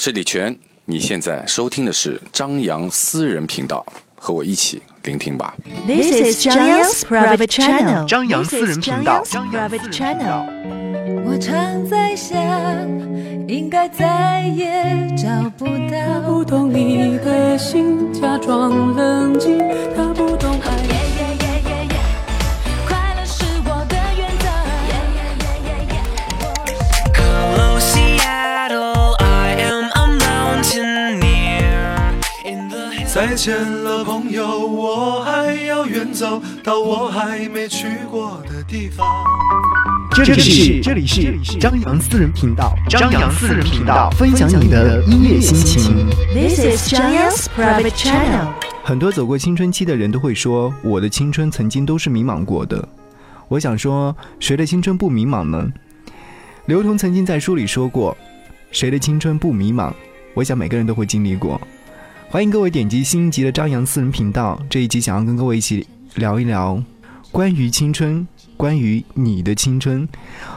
是李泉，你现在收听的是张扬私人频道，和我一起聆听吧。This is 张扬 's private channel. 张扬私人频道 private channel. 我常在想，应该再也找不到。不懂你的心，假装冷静，他不再见了，朋友，我还要远走到我还没去过的地方。这里是这里是张扬私人频道，张扬私人频道，分享你的音乐心情。This is 张扬 's private channel. 很多走过青春期的人都会说，我的青春曾经都是迷茫过的。我想说，谁的青春不迷茫呢？刘同曾经在书里说过，谁的青春不迷茫？我想每个人都会经历过。欢迎各位点击新一集的张扬私人频道，这一集想要跟各位一起聊一聊关于青春，关于你的青春。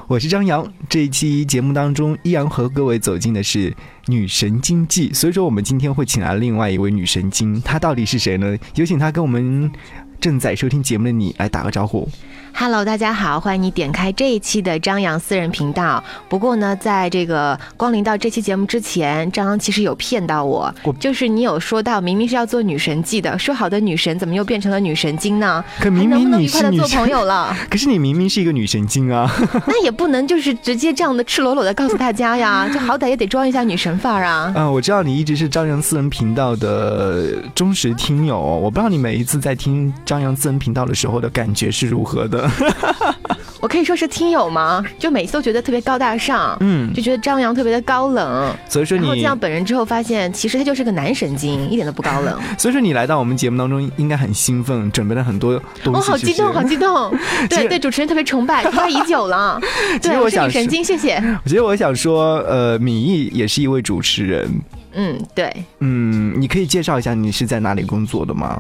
我是张扬，这一期节目当中依然和各位走进的是女神经济，所以说我们今天会请来另外一位女神经，她到底是谁呢？有请她跟我们正在收听节目的你来打个招呼。Hello，大家好，欢迎你点开这一期的张扬私人频道。不过呢，在这个光临到这期节目之前，张扬其实有骗到我，就是你有说到明明是要做女神记的，说好的女神怎么又变成了女神经呢？可明明你能愉快的是女神 做朋友了？可是你明明是一个女神经啊！那也不能就是直接这样的赤裸裸的告诉大家呀，就好歹也得装一下女神范儿啊。嗯、我知道你一直是张扬私人频道的忠实听友哦，我不知道你每一次在听张扬私人频道的时候的感觉是如何的。我可以说是听友吗？就每次都觉得特别高大上，嗯就觉得张扬特别的高冷。所以说你然后见到本人之后，发现其实他就是个男神经，一点都不高冷。所以说你来到我们节目当中，应该很兴奋，准备了很多东西。哦，好激动，好激动！对对，主持人特别崇拜，崇拜已久了。对，我是女神经，谢谢。我觉得我想说，呃，米毅也是一位主持人。嗯，对嗯，你可以介绍一下你是在哪里工作的吗？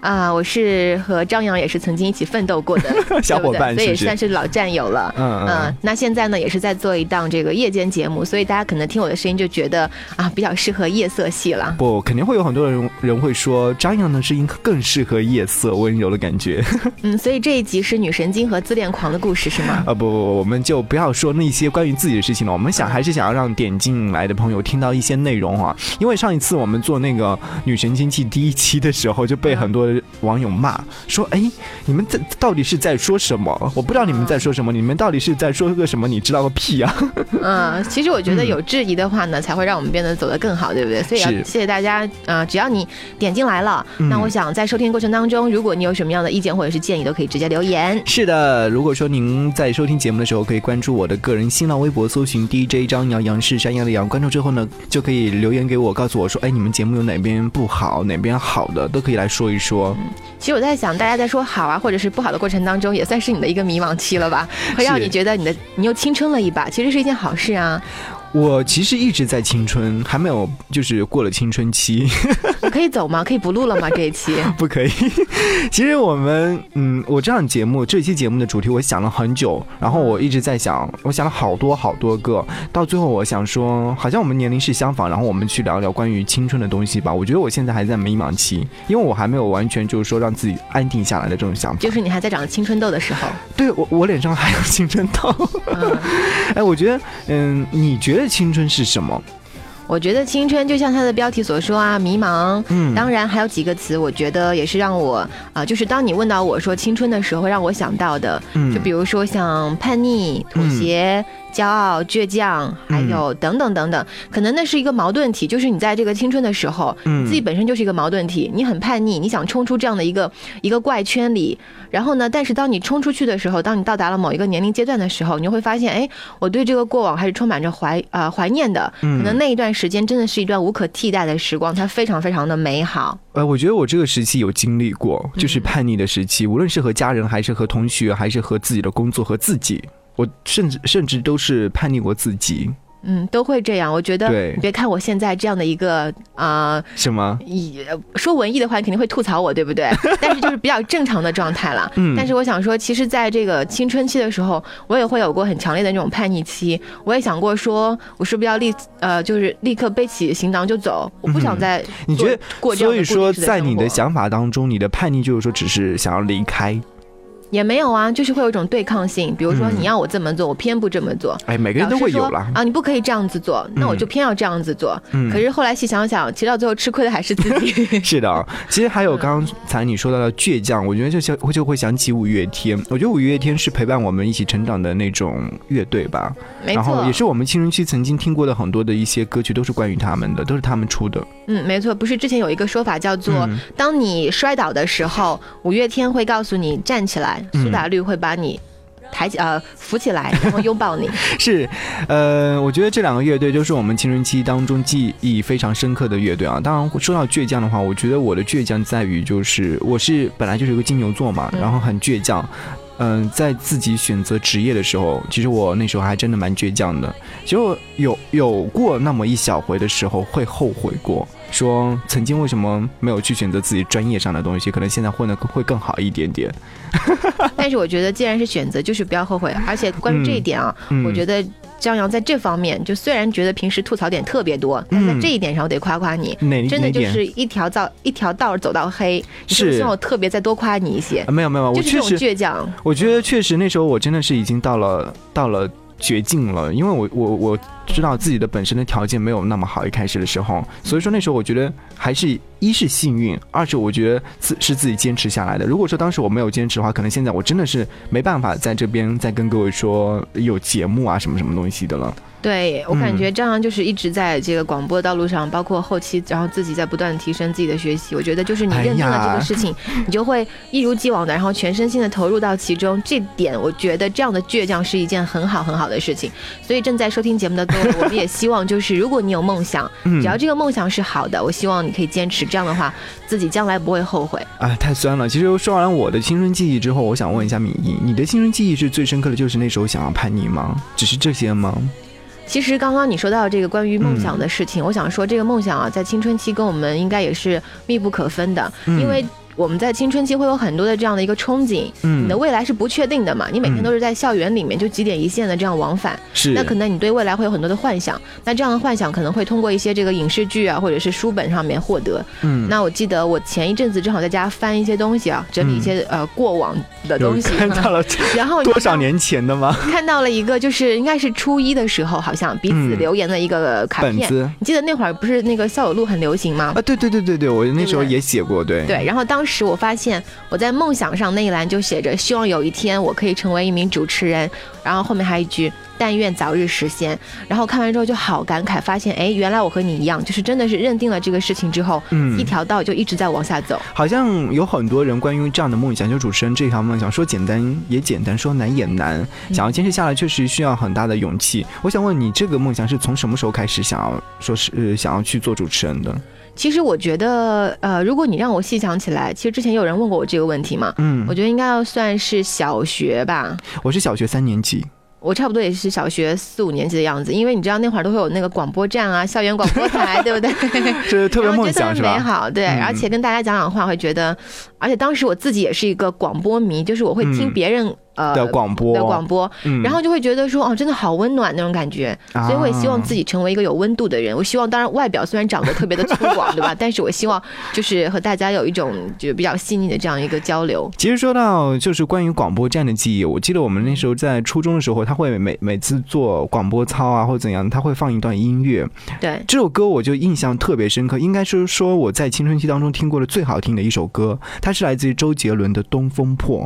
啊，我是和张扬也是曾经一起奋斗过的 小伙伴对对所以也算是老战友了。嗯嗯嗯，那现在呢也是在做一档这个夜间节目，所以大家可能听我的声音就觉得啊比较适合夜色系了。不，肯定会有很多人人会说，张扬的声音更适合夜色温柔的感觉。嗯，所以这一集是女神经和自恋狂的故事是吗？啊不不不，我们就不要说那些关于自己的事情了。我们想还是想要让点进来的朋友听到一些内容啊、因为上一次我们做那个女神经记第一期的时候，就被很多网友骂说，哎，你们在到底是在说什么？我不知道你们在说什么，你们到底是在说个什么？你知道个屁啊！嗯，其实我觉得有质疑的话呢，才会让我们变得走得更好，对不对？所以要谢谢大家。呃，只要你点进来了，嗯那我想在收听过程当中，如果你有什么样的意见或者是建议，都可以直接留言。是的，如果说您在收听节目的时候，可以关注我的个人新浪微博，搜寻 DJ 张扬，杨是山羊的羊。关注之后呢，就可以留言给我，告诉我说，哎，你们节目有哪边不好，哪边好的，都可以来说一说。其实我在想，大家在说好啊或者是不好的过程当中，也算是你的一个迷茫期了吧？会让你觉得你的你又青春了一把，其实是一件好事啊。我其实一直在青春，还没有就是过了青春期，我可以走吗？可以不录了吗？这一期？不可以。其实我们，嗯，我这档节目这期节目的主题我想了很久，然后我一直在想，我想了好多好多个，到最后我想说，好像我们年龄是相仿，然后我们去聊聊关于青春的东西吧。我觉得我现在还在迷茫期，因为我还没有完全就是说让自己安定下来的这种想法。就是你还在长青春痘的时候。对我，我脸上还有青春痘。嗯，哎，我觉得，嗯，你觉得青春是什么？我觉得青春就像它的标题所说啊，迷茫。嗯当然还有几个词，我觉得也是让我啊、就是当你问到我说青春的时候，让我想到的，嗯就比如说像叛逆、妥协、骄傲、倔强，还有等等等等，可能那是一个矛盾体，就是你在这个青春的时候，你自己本身就是一个矛盾体，你很叛逆，你想冲出这样的一个一个怪圈里，然后呢，但是当你冲出去的时候，当你到达了某一个年龄阶段的时候，你就会发现，哎，我对这个过往还是充满着怀啊、怀念的，可能那一段时间真的是一段无可替代的时光，它非常非常的美好。呃，我觉得我这个时期有经历过，就是叛逆的时期，无论是和家人，还是和同学，还是和自己的工作和自己，我甚至甚至都是叛逆过自己。嗯，都会这样。我觉得对你别看我现在这样的一个啊，什么？以、说文艺的话，你肯定会吐槽我，对不对？但是就是比较正常的状态了。嗯但是我想说，其实在这个青春期的时候，我也会有过很强烈的那种叛逆期。我也想过说，我是不是要立呃，就是立刻背起行囊就走？我不想再嗯你觉得过这样的所以说，在你的想法当中，你的叛逆就是说只是想要离开。也没有啊，就是会有一种对抗性。比如说嗯你要我这么做，我偏不这么做。哎，每个人都会有啦。啊，你不可以这样子做，那我嗯就偏要这样子做。嗯可是后来细想想，其实到最后吃亏的还是自己。是的，其实还有刚才你说到的倔强，我觉得就想就会想起五月天。我觉得五月天是陪伴我们一起成长的那种乐队吧，没错然后也，是我们青春期曾经听过的很多的一些歌曲，都是关于他们的，都是他们出的。嗯，没错，不是之前有一个说法叫做，嗯当你摔倒的时候，五月天会告诉你站起来，嗯苏打绿会把你抬起呃扶起来，然后拥抱你。是，呃，我觉得这两个乐队都是我们青春期当中记忆非常深刻的乐队啊。当然，说到倔强的话，我觉得我的倔强在于就是我是本来就是一个金牛座嘛，嗯然后很倔强。嗯、在自己选择职业的时候，其实我那时候还真的蛮倔强的。其实我有有过那么一小回的时候会后悔过，说曾经为什么没有去选择自己专业上的东西，可能现在混的会更好一点点。但是我觉得，既然是选择，就是不要后悔。而且关于这一点啊，嗯我觉得张扬在这方面，就虽然觉得平时吐槽点特别多，但在嗯这一点上我得夸夸你。哪真的就？是一条道一条道走到黑，你是希望我特别再多夸你一些啊？没有没有，我就是这种确实倔强，我觉得确实那时候我真的是已经到了到了绝境了，因为我我我知道自己的本身的条件没有那么好，一开始的时候，所以说那时候我觉得还是一是幸运，二是我觉得自是自己坚持下来的。如果说当时我没有坚持的话，可能现在我真的是没办法在这边再跟各位说有节目啊什么什么东西的了。对我感嗯觉张扬就是一直在这个广播道路上，包括后期，然后自己在不断提升自己的学习。我觉得就是你哎认定了这个事情，你就会一如既往的，然后全身心的投入到其中。这点我觉得这样的倔强是一件很好很好的事情。所以正在收听节目的各位，我们也希望就是如果你有梦想，嗯只要这个梦想是好的，我希望你可以坚持。这样的话，自己将来不会后悔。哎，太酸了。其实说完我的青春记忆之后，我想问一下敏仪，你的青春记忆是最深刻的就是那时候想要叛逆吗？只是这些吗？其实刚刚你说到这个关于梦嗯。想的事情，我想说这个梦想啊，在青春期跟我们应该也是密不可分的，嗯。因为我们在青春期会有很多的这样的一个憧憬，嗯。你的未来是不确定的嘛，你每天嗯都是在校园里面就几点一线的这样往返，是。那可能你对未来会有很多的幻想，那这样的幻想可能会通过一些这个影视剧啊，或者是书本上面获得。嗯。那我记得我前一阵子正好在家翻一些东西啊，整理一些、呃过往的东西，看到了 然后多少年前的吗？看到了一个，就是应该是初一的时候，好像彼此嗯。留言的一个卡片。你记得那会儿不是那个校友录很流行吗？啊，对对对对对，我那时候也写过，对。对，然后当时我发现我在梦想上那一栏就写着希望有一天我可以成为一名主持人，然后后面还有一句但愿早日实现。然后看完之后就好感慨，发现哎，原来我和你一样，就是真的是认定了这个事情之后，嗯一条道就一直在往下走。好像有很多人关于这样的梦想，就主持人这条梦想，说简单也简单，说难也难。嗯想要坚持下来，确实需要很大的勇气。我想问你，这个梦想是从什么时候开始想要说是、呃想要去做主持人的？其实我觉得，呃，如果你让我细想起来，其实之前有人问过我这个问题嘛，嗯我，觉得应该要算是小学吧。我是小学三年级，我差不多也是小学四五年级的样子，因为你知道那会儿都会有那个广播站啊、校园广播台，对不对？是特别？美好，对，嗯而且跟大家讲讲话，会觉得，而且当时我自己也是一个广播迷，就是我会听嗯别人、呃的广播的广播，嗯然后就会觉得说，哦，真的好温暖那种感觉，所以我也希望自己成为一个有温度的人。我希望，当然外表虽然长得特别的粗犷，对吧？但是我希望就是和大家有一种就比较细腻的这样一个交流。其实说到就是关于广播站的记忆，我记得我们那时候在初中的时候，他会每每次做广播操啊或者怎样，他会放一段音乐，对，这首歌我就印象特别深刻，应该是说我在青春期当中听过的最好听的一首歌，它是来自于周杰伦的《东风破》。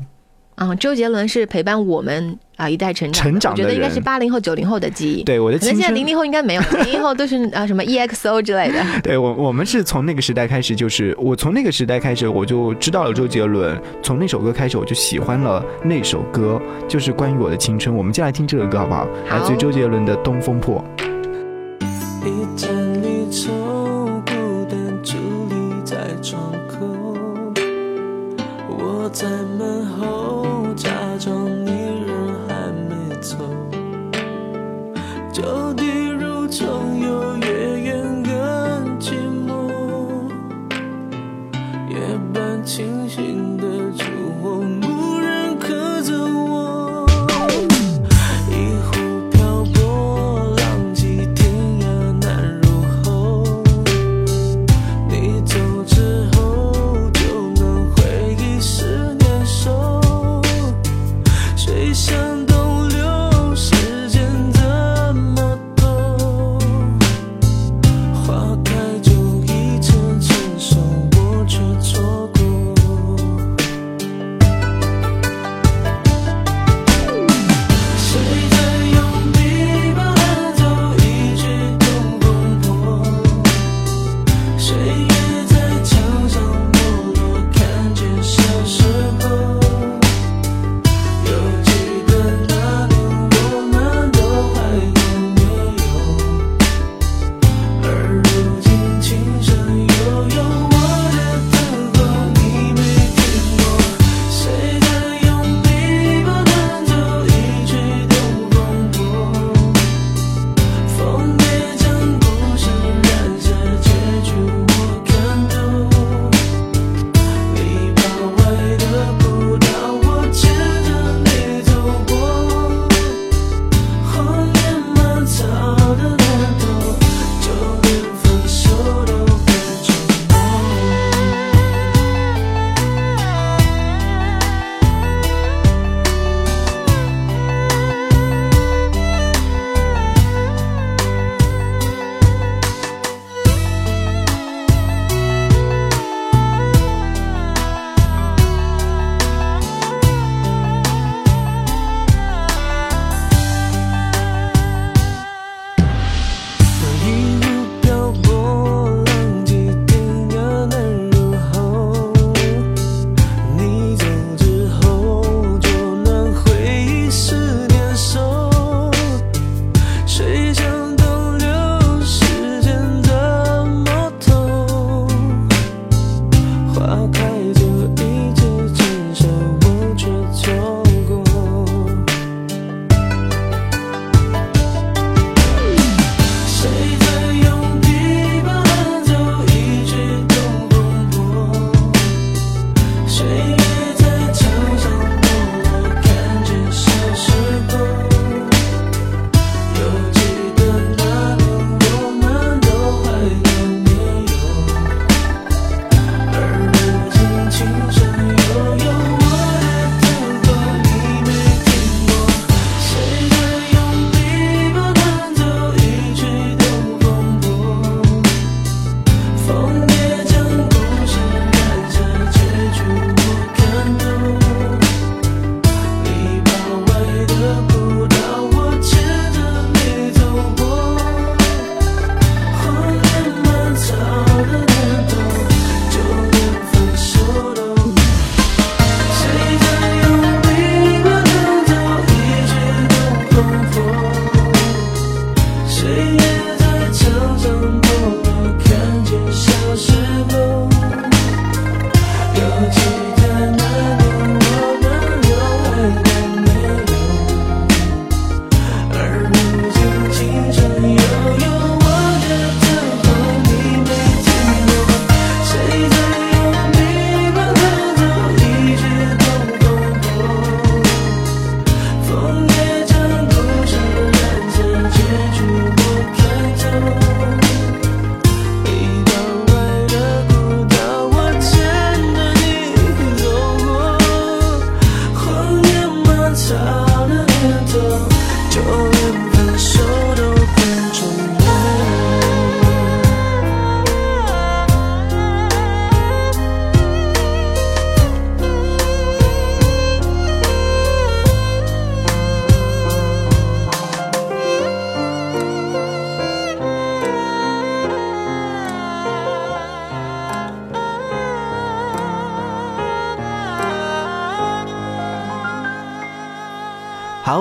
嗯，周杰伦是陪伴我们啊、一代成长，成长的我觉得应该是人八零后、九零后的记忆。对，我的可能青春现在零零后应该没有，零零后都是啊什么 EXO 之类的。对我，我们是从那个时代开始，就是我从那个时代开始，我就知道了周杰伦。从那首歌开始，我就喜欢了那首歌，就是关于我的青春。我们就来听这首歌好不好？好来自于周杰伦的《东风破》。一盏离愁，孤单伫立在窗口。我在门后，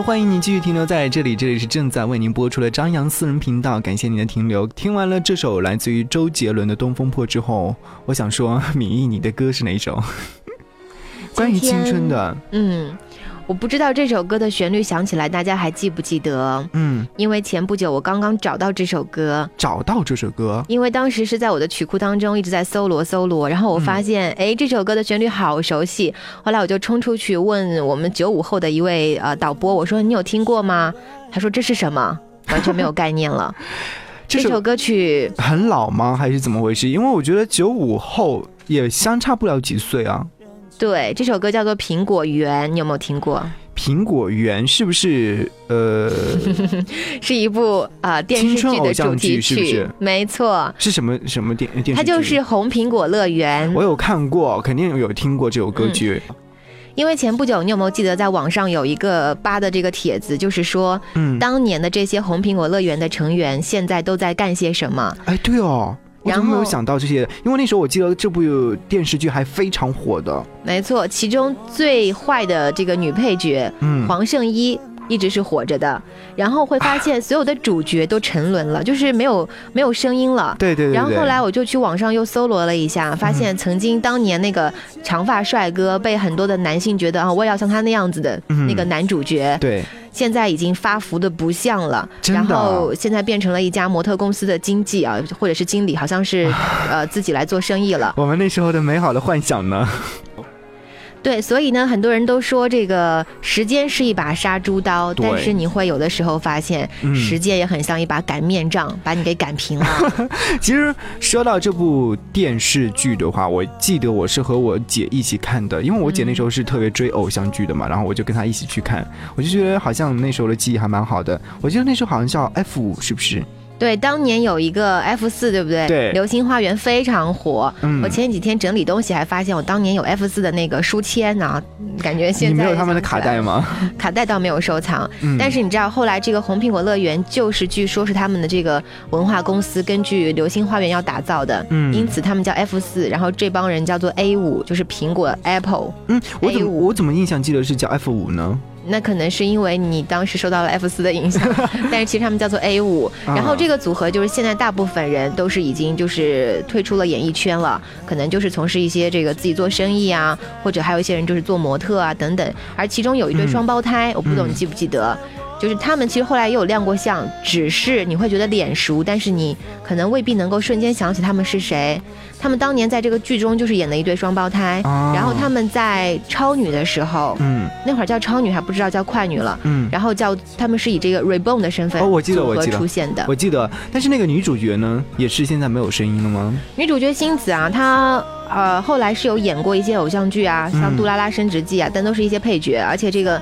欢迎您继续停留在这里，这里是正在为您播出的张扬私人频道，感谢您的停留。听完了这首来自于周杰伦的《东风破》之后，我想说，米易，你的歌是哪一首？关于青春的，嗯，我不知道这首歌的旋律想起来，大家还记不记得？嗯，因为前不久我刚刚找到这首歌，找到这首歌，因为当时是在我的曲库当中一直在搜罗搜罗，然后我发现，哎、这首歌的旋律好熟悉。后来我就冲出去问我们九五后的一位呃导播，我说你有听过吗？他说这是什么？完全没有概念了。这首这首歌曲很老吗？还是怎么回事？因为我觉得九五后也相差不了几岁啊。对，这首歌叫做《苹果园》，你有没有听过？苹果园是不是呃 是一部啊、呃电视剧的主题曲，是不是没错，是什么什么电电视剧？它就是《红苹果乐园》。我有看过，肯定有听过这首歌剧。因为前不久你有没有记得在网上有一个扒的这个帖子，就是说嗯，当年的这些红苹果乐园的成员现在都在干些什么？哎，对哦。我怎么没有想到这些？因为那时候我记得这部电视剧还非常火的。没错，其中最坏的这个女配角嗯，黄圣依。一直是活着的，然后会发现所有的主角都沉沦了，就是没有没有声音了。对对对对。然后后来我就去网上又搜罗了一下，发现曾经当年那个长发帅哥被很多的男性觉得啊，我也要像他那样子的嗯那个男主角，对，现在已经发福的不像了，然后现在变成了一家模特公司的经纪啊，或者是经理，好像是 呃自己来做生意了。我们那时候的美好的幻想呢？对，所以呢，很多人都说这个时间是一把杀猪刀，但是你会有的时候发现，嗯时间也很像一把擀面杖，把你给擀平了。其实说到这部电视剧的话，我记得我是和我姐一起看的，因为我姐那时候是特别追偶像剧的嘛，然后我就跟她一起去看，我就觉得好像那时候的记忆还蛮好的。我记得那时候好像叫 F 五，是不是？对，当年有一个 F 四，对不对？对流星花园非常火。嗯我前几天整理东西，还发现我当年有 F 四的那个书签啊，感觉现在你没有他们的卡带吗？卡带倒没有收藏，嗯但是你知道后来这个红苹果乐园就是据说是他们的这个文化公司根据流星花园要打造的，嗯因此他们叫 F 四，然后这帮人叫做 A 五，就是苹果 Apple。嗯，我怎么我怎么印象记得是叫 F 五呢？那可能是因为你当时受到了 F 四的影响，但是其实他们叫做 A 五。啊然后这个组合就是现在大部分人都是已经就是退出了演艺圈了，可能就是从事一些这个自己做生意啊，或者还有一些人就是做模特啊等等。而其中有一对嗯双胞胎，我不懂嗯你记不记得？就是他们其实后来也有亮过相，只是你会觉得脸熟，但是你可能未必能够瞬间想起他们是谁。他们当年在这个剧中就是演的一对双胞胎，啊然后他们在超女的时候，嗯那会儿叫超女还不知道叫快女了，嗯，然后叫他们是以这个 Reborn 的身份哦我记得我记得出现的。我记得，但是那个女主角呢，也是现在没有声音了吗？女主角星子啊，她呃后来是有演过一些偶像剧啊，像嗯《杜拉拉升职记》啊，但都是一些配角，而且这个。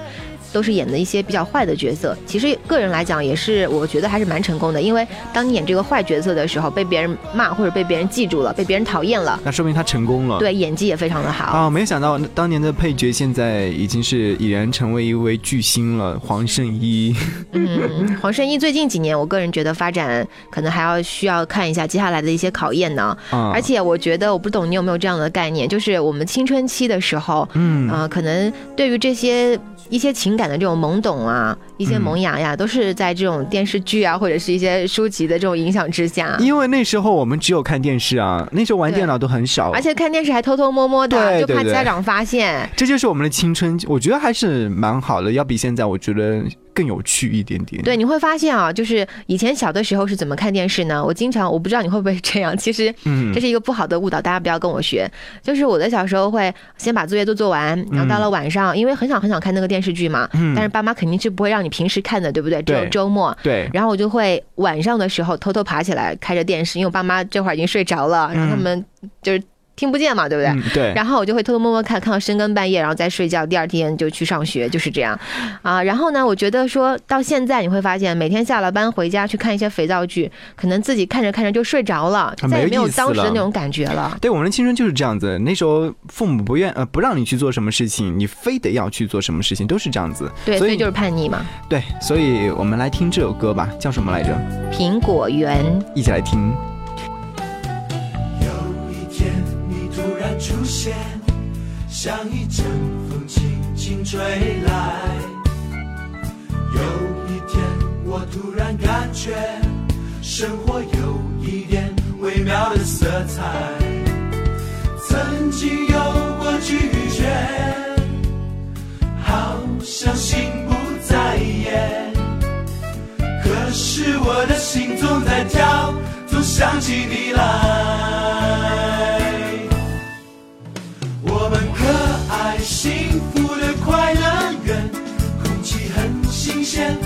都是演的一些比较坏的角色。其实个人来讲，也是我觉得还是蛮成功的，因为当你演这个坏角色的时候，被别人骂或者被别人记住了，被别人讨厌了，那说明他成功了。对，演技也非常的好。啊，没想到当年的配角现在已经是已然成为一位巨星了，黄圣依。嗯，黄圣依最近几年，我个人觉得发展可能还要需要看一下接下来的一些考验呢。啊而且我觉得，我不懂你有没有这样的概念，就是我们青春期的时候，嗯呃，可能对于这些一些情感的这种懵懂啊，一些萌芽呀，都是在这种电视剧啊，或者是一些书籍的这种影响之下。因为那时候我们只有看电视啊，那时候玩电脑都很少，而且看电视还偷偷摸摸的，就怕家长发现。这就是我们的青春，我觉得还是蛮好的，要比现在我觉得更有趣一点点。对，你会发现啊，就是以前小的时候是怎么看电视呢？我经常，我不知道你会不会这样，其实嗯这是一个不好的误导，大家不要跟我学。就是我的小时候会先把作业都做完，然后到了晚上，因为很想很想看那个电视剧嘛，嗯但是爸妈肯定是不会让你平时看的，对不对？只有周末。对，然后我就会晚上的时候偷偷爬起来开着电视，因为我爸妈这会儿已经睡着了，然后他们就是听不见嘛，对不对？嗯对，然后我就会偷偷摸摸看，看到深更半夜，然后再睡觉。第二天就去上学，就是这样，啊。然后呢，我觉得说到现在，你会发现每天下了班回家去看一些肥皂剧，可能自己看着看着就睡着了，啊再也没有当时的那种感觉了。对我们的青春就是这样子。那时候父母不愿呃不让你去做什么事情，你非得要去做什么事情，都是这样子。对，所以所以就是叛逆嘛。对，所以我们来听这首歌吧，叫什么来着？苹果园，一起来听。出现，像一阵风轻轻吹来。有一天我突然感觉生活有一点微妙的色彩。曾经有过拒绝，好像心不在焉。可是我的心总在跳，总想起你来。我们可爱、幸福的快乐园，空气很新鲜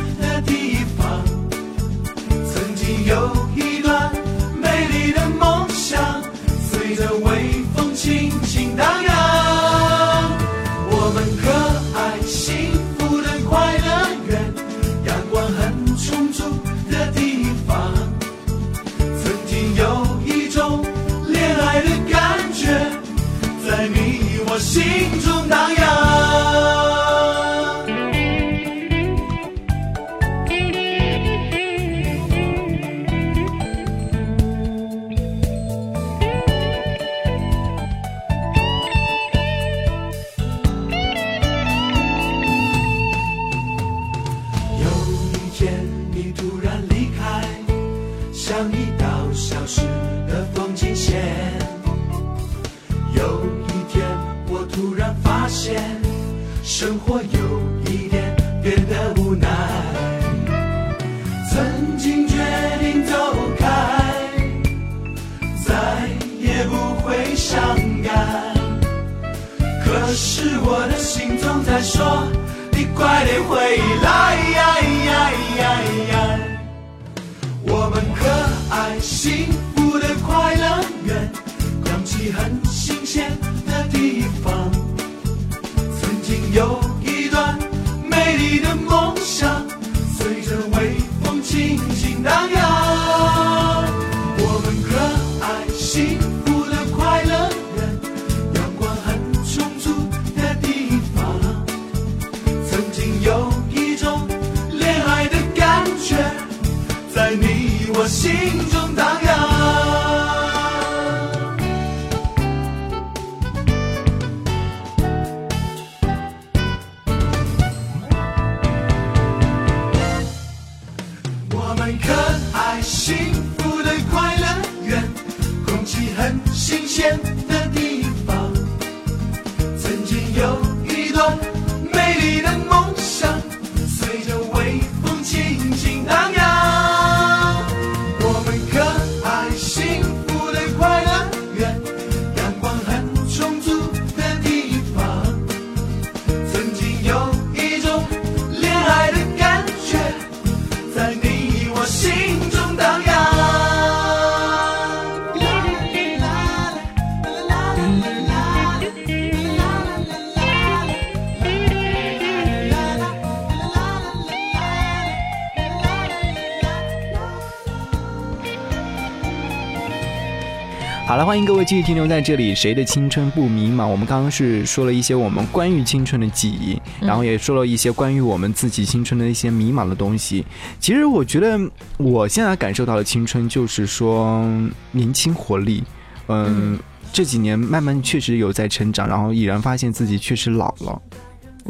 继续停留在这里。谁的青春不迷茫？我们刚刚是说了一些我们关于青春的记忆，然后也说了一些关于我们自己青春的一些迷茫的东西。其实我觉得我现在感受到的青春就是说年轻活力，嗯。这几年慢慢确实有在成长，然后已然发现自己确实老了。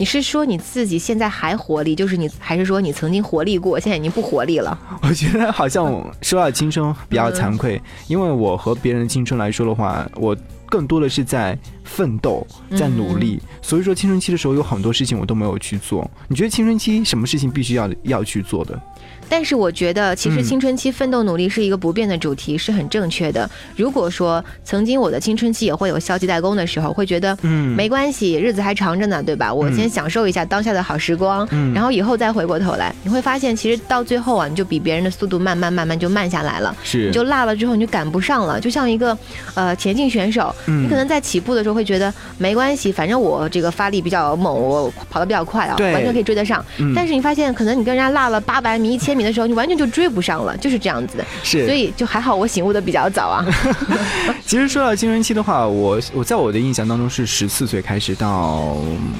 你是说你自己现在还活力，就是你还是说你曾经活力过，现在已经不活力了？我觉得好像说到青春比较惭愧，因为我和别人的青春来说的话，我更多的是在奋斗，在努力。所以说青春期的时候有很多事情我都没有去做。你觉得青春期什么事情必须要要去做的？但是我觉得，其实青春期奋斗努力是一个不变的主题，是很正确的。如果说曾经我的青春期也会有消极怠工的时候，会觉得，嗯，没关系，日子还长着呢，对吧？我先享受一下当下的好时光，然后以后再回过头来，你会发现，其实到最后啊，你就比别人的速度慢慢慢慢就慢下来了，是，你就落了之后你就赶不上了，就像一个呃田径选手，你可能在起步的时候会觉得没关系，反正我这个发力比较猛，我跑得比较快啊，完全可以追得上。但是你发现，可能你跟人家落了八百米、一千米。的时候，你完全就追不上了，就是这样子的。是，所以就还好，我醒悟的比较早啊。其实说到青春期的话，我我在我的印象当中是十四岁开始到，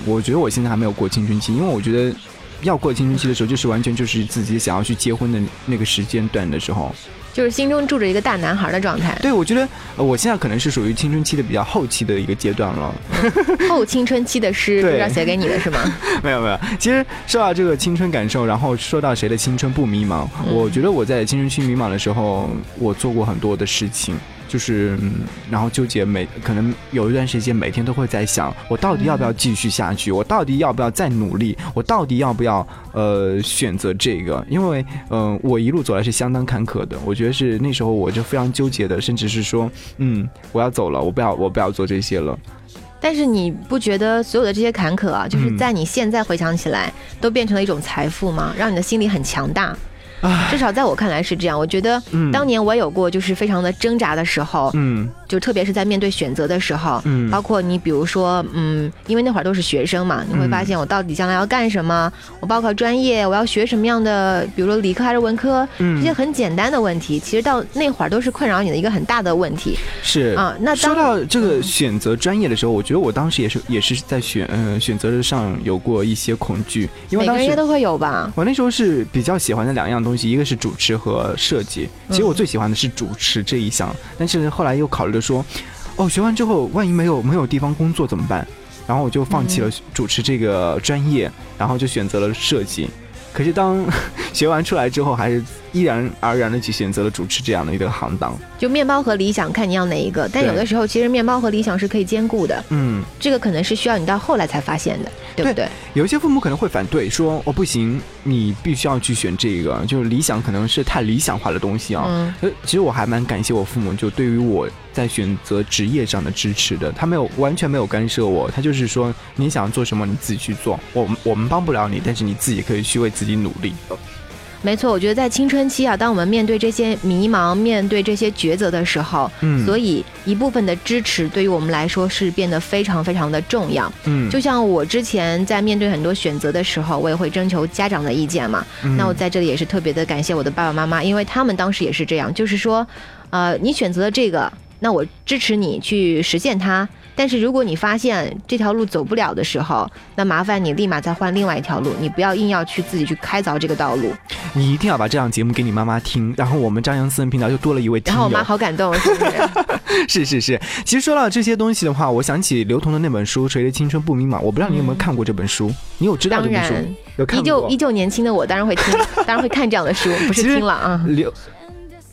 我觉得我现在还没有过青春期，因为我觉得要过青春期的时候，就是完全就是自己想要去结婚的那个时间段的时候。就是心中住着一个大男孩的状态。对，我觉得我现在可能是属于青春期的比较后期的一个阶段了。后青春期的诗是要写给你的是吗？没有没有，其实说到这个青春感受，然后说到谁的青春不迷茫，我觉得我在青春期迷茫的时候，我做过很多的事情。就是，嗯然后纠结每可能有一段时间，每天都会在想，我到底要不要继续下去？我到底要不要再努力？我到底要不要呃选择这个？因为嗯，我一路走来是相当坎坷的。我觉得是那时候我就非常纠结的，甚至是说，嗯，我要走了，我不要，我不要做这些了。但是你不觉得所有的这些坎坷啊，就是在你现在回想起来，都变成了一种财富吗？让你的心里很强大。至少在我看来是这样。我觉得当年我有过就是非常的挣扎的时候，嗯，就特别是在面对选择的时候，嗯，包括你比如说，嗯，因为那会儿都是学生嘛，你会发现我到底将来要干什么？我报考专业，我要学什么样的？比如说理科还是文科？嗯，这些很简单的问题，其实到那会儿都是困扰你的一个很大的问题。是啊，那说到这个选择专业的时候，我觉得我当时也是也是在选嗯选择上有过一些恐惧，因为每个人都会有吧。我那时候是比较喜欢的两样东西，一个是主持和设计。其实我最喜欢的是主持这一项，但是后来又考虑了说，哦，学完之后万一没有没有地方工作怎么办？然后我就放弃了主持这个专业，然后就选择了设计。可是当 学完出来之后，还是依然而然的去选择了主持这样的一个行当。就面包和理想，看你要哪一个。但有的时候，其实面包和理想是可以兼顾的。嗯，这个可能是需要你到后来才发现的，对不对？有一些父母可能会反对，说：“哦，不行，你必须要去选这个，就是理想可能是太理想化的东西啊。”嗯，其实我还蛮感谢我父母，就对于我在选择职业上的支持的，他没有完全没有干涉我，他就是说：“你想做什么，你自己去做，我们我们帮不了你，但是你自己可以去为自己努力。”没错，我觉得在青春期啊，当我们面对这些迷茫、面对这些抉择的时候，嗯，所以一部分的支持对于我们来说是变得非常非常的重要。嗯，就像我之前在面对很多选择的时候，我也会征求家长的意见嘛。那我在这里也是特别的感谢我的爸爸妈妈，因为他们当时也是这样，就是说，呃，你选择了这个，那我支持你去实现它。但是如果你发现这条路走不了的时候，那麻烦你立马再换另外一条路，你不要硬要去自己去开凿这个道路。你一定要把这档节目给你妈妈听，然后我们张扬私人频道就多了一位。然后我妈好感动，是 不是？是是是。其实说到这些东西的话，我想起刘同的那本书《谁的青春不迷茫》，我不知道你有没有看过这本书？你有知道这本书？有看过。依旧依旧年轻的我，当然会听，当然会看这样的书，不是听了啊。刘。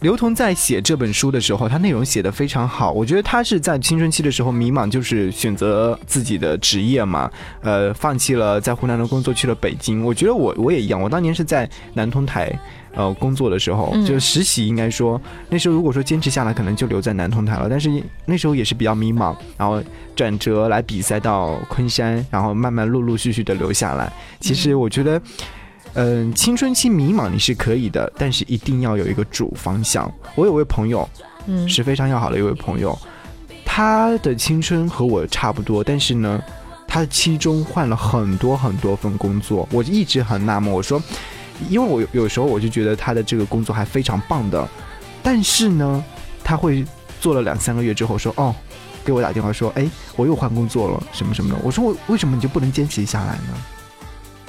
刘同在写这本书的时候，他内容写的非常好。我觉得他是在青春期的时候迷茫，就是选择自己的职业嘛，呃，放弃了在湖南的工作，去了北京。我觉得我我也一样，我当年是在南通台，呃，工作的时候，就实习，应该说那时候如果说坚持下来，可能就留在南通台了。但是那时候也是比较迷茫，然后转折来比赛到昆山，然后慢慢陆陆续续的留下来。其实我觉得。嗯，青春期迷茫你是可以的，但是一定要有一个主方向。我有位朋友，嗯，是非常要好的一位朋友，他的青春和我差不多，但是呢，他期中换了很多很多份工作。我一直很纳闷，我说，因为我有时候我就觉得他的这个工作还非常棒的，但是呢，他会做了两三个月之后说哦。给我打电话说，哎，我又换工作了，什么什么的。我说我为什么你就不能坚持下来呢？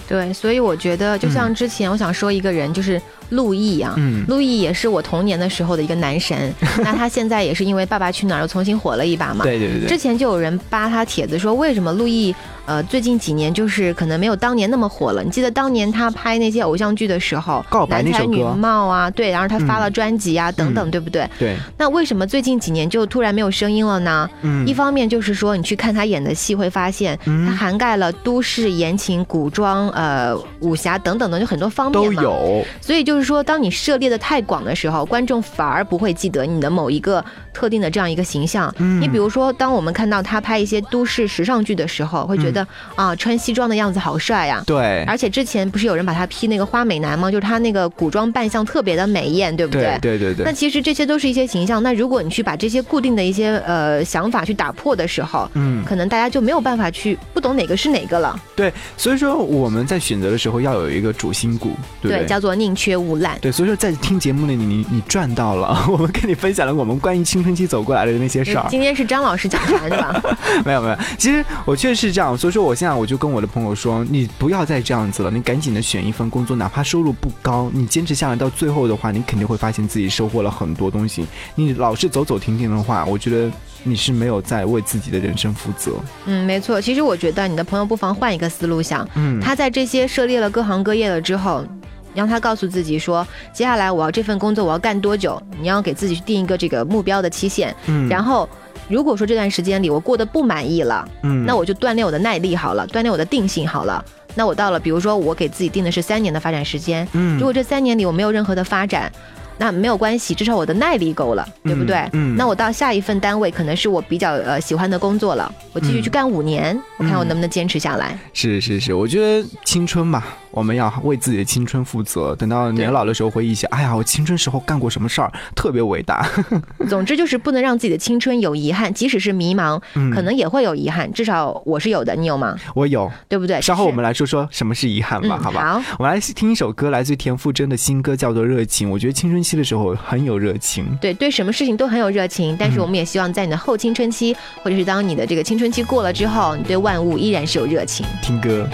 对，所以我觉得，就像之前我想说一个人，就是陆毅啊，嗯陆毅也是我童年的时候的一个男神，那他现在也是因为《爸爸去哪儿》又重新火了一把嘛。对对对对，之前就有人扒他帖子说，为什么陆毅呃最近几年就是可能没有当年那么火了？你记得当年他拍那些偶像剧的时候，告白那男才女貌啊，对，然后他发了嗯专辑啊、等等，嗯对不对？对，那为什么最近几年就突然没有声音了呢？嗯一方面就是说，你去看他演的戏，会发现嗯他涵盖了都市言情、古装、呃武侠等等的，就很多方面都嘛。有，所以就是说，当你涉猎的太广的时候，观众反而不会记得你的某一个特定的这样一个形象。嗯你比如说，当我们看到他拍一些都市时尚剧的时候，会觉得、啊，穿西装的样子好帅呀、嗯对，而且之前不是有人把他批那个花美男吗？就是他那个古装扮相特别的美艳，对不对对对对，那其实这些都是一些形象。那如果你去把这些固定的一些呃想法去打破的时候，嗯，可能大家就没有办法去不懂哪个是哪个了。对，所以说我们在选择的时候要有一个主心骨，对？叫做宁缺毋滥。对，所以说在听节目里你你你赚到了，我们跟你分享了我们关于青春期走过来的那些事儿。今天是张老师讲坛是吧？没有没有，其实我确实是这样，所以说我现在我就跟我的朋友说，你不要再这样子了，你赶紧的选一份工作，哪怕收入不高，你坚持下来到最后的话，你肯定会发现自己收获了很多东西。你老是走走停停的话，我觉得你是没有在为自己的人生负责。嗯，没错。其实我觉得你的朋友不妨换一个思路想，嗯，他在这些涉猎了各行各业了之后。让他告诉自己说，接下来我要这份工作我要干多久？你要给自己去定一个这个目标的期限。嗯然后，如果说这段时间里我过得不满意了，嗯那我就锻炼我的耐力好了，锻炼我的定性好了。那我到了，比如说我给自己定的是三年的发展时间，嗯如果这三年里我没有任何的发展，那没有关系，至少我的耐力够了，对不对？嗯那我到下一份单位可能是我比较呃喜欢的工作了，我继续去干五年，我看我能不能坚持下来。是是是，我觉得青春嘛，我们要为自己的青春负责。等到年老的时候回忆一下，哎呀，我青春时候干过什么事儿，特别伟大。总之就是不能让自己的青春有遗憾，即使是迷茫，嗯可能也会有遗憾，至少我是有的，你有吗？我有，对不对？稍后我们来来说说什么是遗憾吧，嗯好吧？好我们来听一首歌，来自田馥甄的新歌，叫做《热情》。我觉得青春期的时候很有热情。对对什么事情都很有热情，但嗯是我们也希望在你的后青春期，或者是当你的这个青春期过了之后，你对万物依然是有热情。听歌，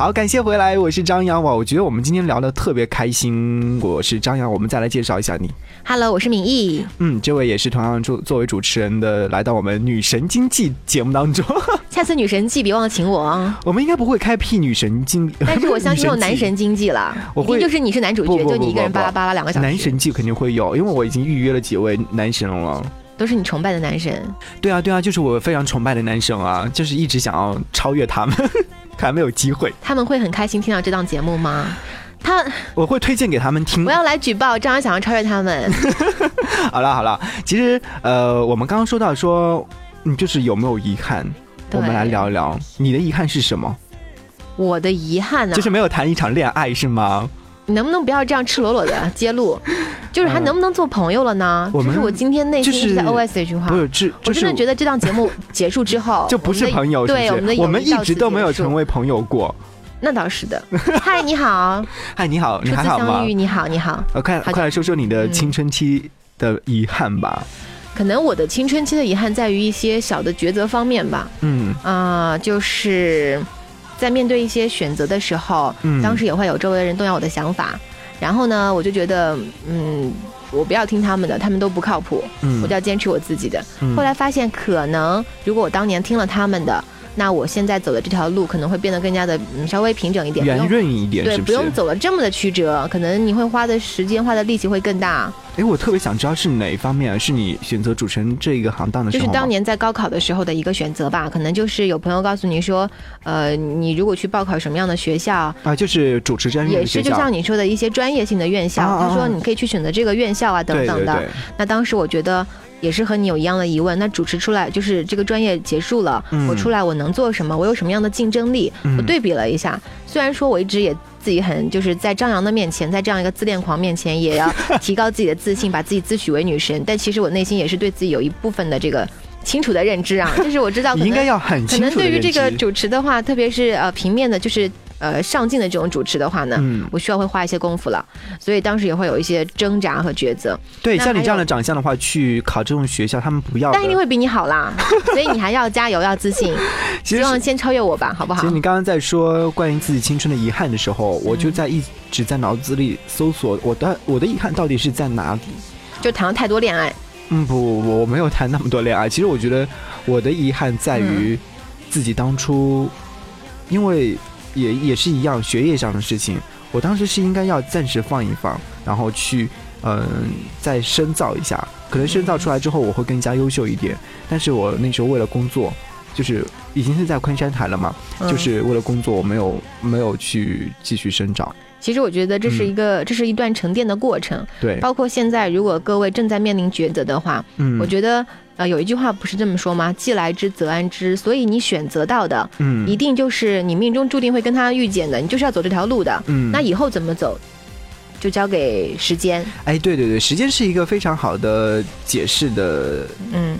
好，感谢回来，我是张扬哇。我觉得我们今天聊的特别开心。我是张扬，我们再来介绍一下你。Hello，我是敏毅。嗯，这位也是同样作作为主持人的，来到我们女神经济节目当中。下次女神季别忘了请我啊！我们应该不会开辟女神经，但是我相信有男神经济了，我会一定就是你是男主角，不不就你一个人巴拉巴拉两个小时，男神季肯定会有，因为我已经预约了几位男神了。都是你崇拜的男神。对啊，对啊，就是我非常崇拜的男神啊，就是一直想要超越他们，可还没有机会。他们会很开心听到这档节目吗？他我会推荐给他们听我。要来举报，张扬想要超越他们。好了好了，其实呃，我们刚刚说到说，嗯，就是有没有遗憾？我们来聊一聊你的遗憾是什么？我的遗憾呢、就是没有谈一场恋爱是吗？你能不能不要这样赤裸裸的揭露？就是还能不能做朋友了呢？这是我今天内心在 OS 的一句话。不是，这我就是真的觉得这档节目 结束之后，就不是朋友，对，我们的我们一直都没有成为朋友过。那倒是的。嗨，你好，嗨，你好，你还好吗？你好，你好。呃，快快来说说你的嗯青春期的遗憾吧。可能我的青春期的遗憾在于一些小的抉择方面吧。嗯啊、就是在面对一些选择的时候，嗯当时也会有周围的人动摇我的想法，然后呢，我就觉得，嗯，我不要听他们的，他们都不靠谱，嗯我就要坚持我自己的。嗯后来发现，可能如果我当年听了他们的，那我现在走的这条路可能会变得更加的嗯稍微平整一点，不圆润一点，对，不用？走了这么的曲折，可能你会花的时间、花的力气会更大。哎，我特别想知道是哪一方面，是你选择主持人这个行当的时候？就是当年在高考的时候的一个选择吧，可能就是有朋友告诉你说，呃，你如果去报考什么样的学校，啊，就是主持专业也是就像你说的一些专业性的院校，他说你可以去选择这个院校啊等等的。对对对那当时我觉得。也是和你有一样的疑问，那主持出来就是这个专业结束了，嗯我出来我能做什么？我有什么样的竞争力？嗯我对比了一下，虽然说我一直也自己很就是在张扬的面前，在这样一个自恋狂面前，也要提高自己的自信，把自己自诩为女神，但其实我内心也是对自己有一部分的这个清楚的认知啊，就是我知道应该能要很可能清楚的认对于这个主持的话，特别是呃平面的，就是呃上进的这种主持的话呢，嗯我需要会花一些功夫了，所以当时也会有一些挣扎和抉择，对，像你这样的长相的话，去考这种学校，他们不要。但一定会比你好啦，所以你还要加油，要自信，希望先超越我吧，好不好其实？你刚刚在说关于自己青春的遗憾的时候，我就在一直在脑子里搜索我的我的遗憾到底是在哪里。就谈了太多恋爱，嗯，不不不，我没有谈那么多恋爱。其实我觉得我的遗憾在于自己当初，因为也也是一样学业上的事情，我当时是应该要暂时放一放，然后去嗯、再深造一下。可能深造出来之后，我会更加优秀一点。但是我那时候为了工作，就是已经是在昆山台了嘛，嗯就是为了工作，我没有没有去继续生长。其实我觉得这是一个，这是一段沉淀的过程。嗯对，包括现在，如果各位正在面临抉择的话，嗯，我觉得呃有一句话不是这么说吗？既来之则安之。所以你选择到的，嗯一定就是你命中注定会跟他遇见的，你就是要走这条路的。嗯那以后怎么走，就交给时间。哎，对对对，时间是一个非常好的解释的嗯，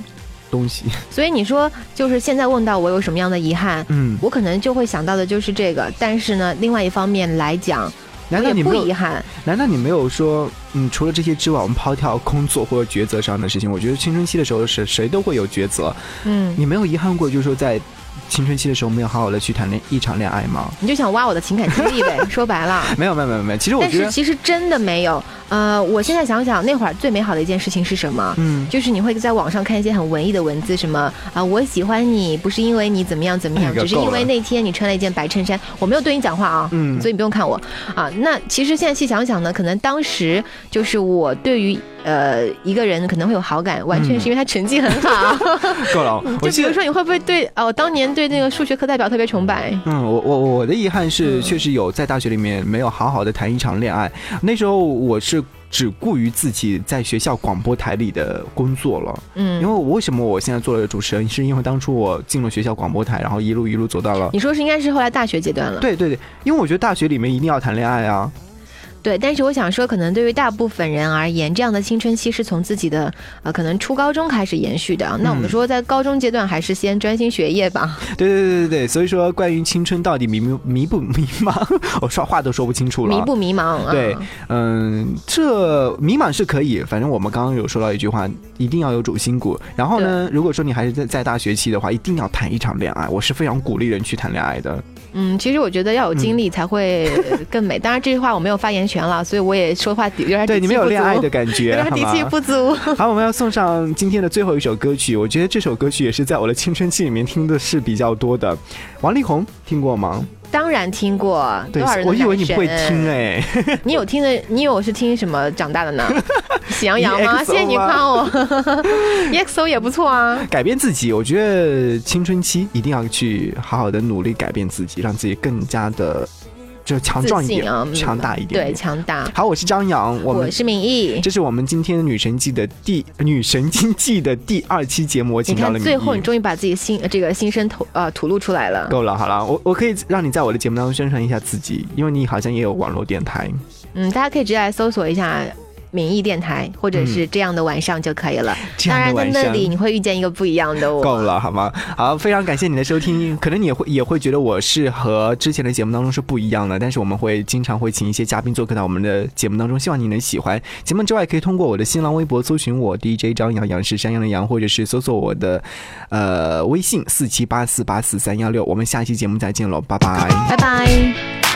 东西。所以你说，就是现在问到我有什么样的遗憾，嗯，我可能就会想到的就是这个。但是呢，另外一方面来讲，难道你没有遗憾。难道你没有说，嗯，除了这些之外，我们抛掉工作或者抉择上的事情，我觉得青春期的时候是谁都会有抉择。嗯，你没有遗憾过，就是说在青春期的时候没有好好的去谈恋一场恋爱吗？你就想挖我的情感经历呗。说白了。没有，没有，没有，没有。其实我但是觉得，其实真的没有。呃，我现在想想，那会儿最美好的一件事情是什么？嗯，就是你会在网上看一些很文艺的文字，什么啊、我喜欢你不是因为你怎么样怎么样，只是因为那天你穿了一件白衬衫。我没有对你讲话啊，嗯所以你不用看我啊。那其实现在细想想呢，可能当时就是我对于呃一个人可能会有好感，完全是因为他成绩很好。够了，就比如说，你会不会对哦，当年对那个数学课代表特别崇拜？嗯，我我我的遗憾是，嗯确实有在大学里面没有好好的谈一场恋爱。那时候我是只顾于自己在学校广播台里的工作了。嗯因为为什么我现在做了主持人，是因为当初我进了学校广播台，然后一路一路走到了。你说是应该是后来大学阶段了。对对对，因为我觉得大学里面一定要谈恋爱啊。对，但是我想说，可能对于大部分人而言，这样的青春期是从自己的呃可能初高中开始延续的。那我们嗯说，在高中阶段还是先专心学业吧。对对对对对，所以说关于青春到底迷不迷不迷茫，我说话都说不清楚了。迷不迷茫啊？对，嗯，这迷茫是可以，反正我们刚刚有说到一句话，一定要有主心骨。然后呢，如果说你还是在在大学期的话，一定要谈一场恋爱，我是非常鼓励人去谈恋爱的。嗯，其实我觉得要有经历才会更美。当然，这句话我没有发言权了，所以我也说话有点底对你们有恋爱的感觉，有点底气？不足。好，我们要送上今天的最后一首歌曲。我觉得这首歌曲也是在我的青春期里面听的是比较多的。王力宏听过吗？当然听过，对多少人，的我以为你不会听神哎、你有听的？你以为我是听什么长大的呢？喜羊羊吗？谢谢你夸我，EXO 也不错啊。改变自己，我觉得青春期一定要去好好的努力改变自己，让自己更加的就强壮一点，啊，嗯强大一点对，强大。好，我是张扬，我们我是明义。这是我们今天女神季的第女神经济的第二期节目，我请到了敏最后你。终于把自己心呃这个心声吐呃吐露出来了。够了，好了，我我可以让你在我的节目当中宣传一下自己，因为你好像也有网络电台。嗯，大家可以直接来搜索一下。民意电台，或者是这样的晚上就可以了。嗯当然，在那里你会遇见一个不一样的我。够了，好吗？好，非常感谢你的收听。可能你也会也会觉得我是和之前的节目当中是不一样的，但是我们会经常会请一些嘉宾做客到我们的节目当中，希望你能喜欢。节目之外，可以通过我的新浪微博搜寻我 DJ 张阳，阳是山羊的羊，或者是搜索我的呃微信四七八四八四三幺六。我们下期节目再见喽，拜拜。拜拜。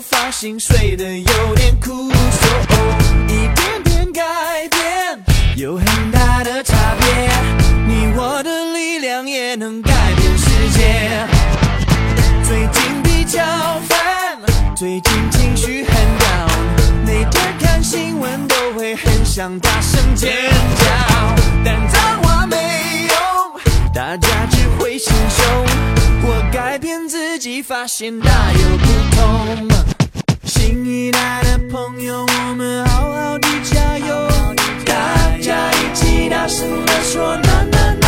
发型睡得有点酷，说哦，一点点改变有很大的差别，你我的力量也能改变世界。最近比较烦，最近情绪很 down，每天看新闻都会很想大声尖叫，但脏话没用，大家只会心胸。我改变自己，发现大有不同。新一代的朋友，我们好好的加油，大家一起大声的说呐呐呐呐呐。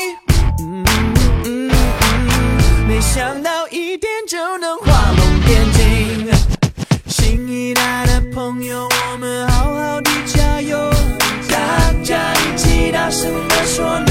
想到一点就能画龙点睛。新一代的朋友，我们好好的加油，大家一起大声地说。